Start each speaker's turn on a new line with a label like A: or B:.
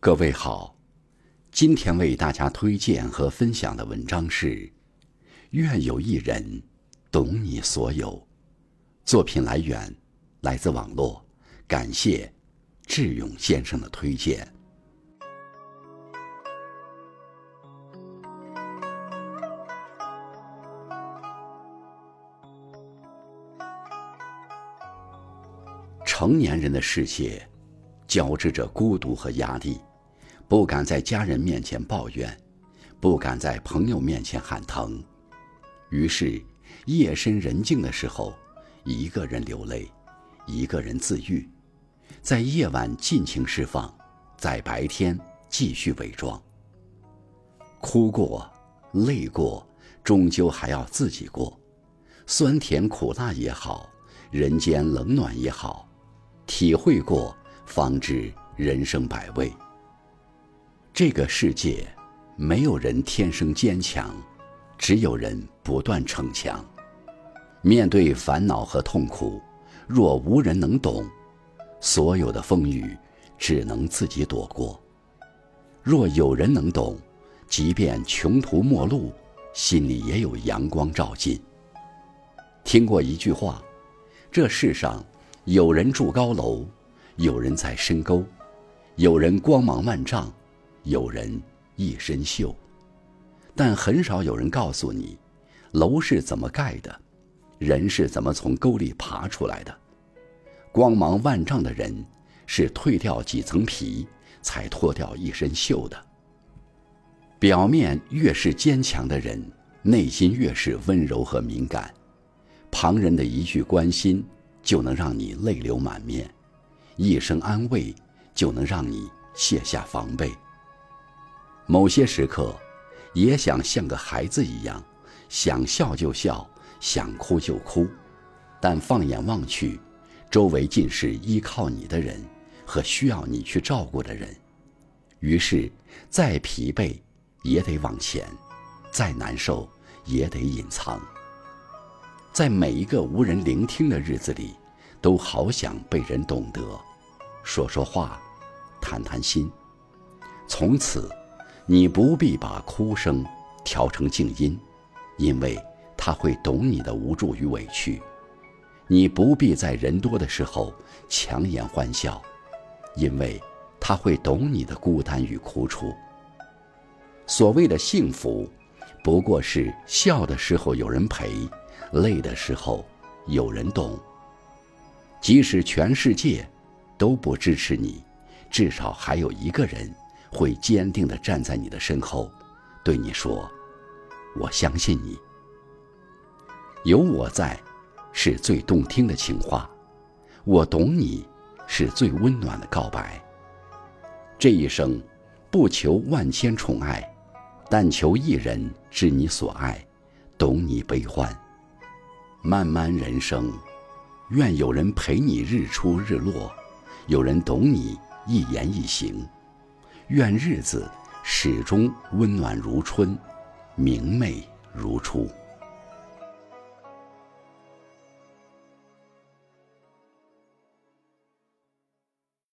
A: 各位好，今天为大家推荐和分享的文章是《愿有一人懂你所有》。作品来源来自网络，感谢智勇先生的推荐。成年人的世界，交织着孤独和压力，不敢在家人面前抱怨，不敢在朋友面前喊疼，于是夜深人静的时候，一个人流泪，一个人自愈，在夜晚尽情释放，在白天继续伪装。哭过，累过，终究还要自己过，酸甜苦辣也好，人间冷暖也好。体会过，方知人生百味。这个世界，没有人天生坚强，只有人不断逞强。面对烦恼和痛苦，若无人能懂，所有的风雨只能自己躲过；若有人能懂，即便穷途末路，心里也有阳光照进。听过一句话：这世上。有人住高楼，有人在深沟，有人光芒万丈，有人一身锈。但很少有人告诉你，楼是怎么盖的，人是怎么从沟里爬出来的。光芒万丈的人，是蜕掉几层皮，才脱掉一身锈的。表面越是坚强的人，内心越是温柔和敏感。旁人的一句关心。就能让你泪流满面，一声安慰就能让你卸下防备。某些时刻，也想像个孩子一样，想笑就笑，想哭就哭，但放眼望去，周围尽是依靠你的人和需要你去照顾的人，于是再疲惫也得往前，再难受也得隐藏。在每一个无人聆听的日子里，都好想被人懂得，说说话，谈谈心。从此，你不必把哭声调成静音，因为他会懂你的无助与委屈；你不必在人多的时候强颜欢笑，因为他会懂你的孤单与苦楚。所谓的幸福，不过是笑的时候有人陪。累的时候，有人懂。即使全世界都不支持你，至少还有一个人会坚定地站在你的身后，对你说：“我相信你。”有我在，是最动听的情话；我懂你，是最温暖的告白。这一生，不求万千宠爱，但求一人知你所爱，懂你悲欢。漫漫人生，愿有人陪你日出日落，有人懂你一言一行，愿日子始终温暖如春，明媚如初。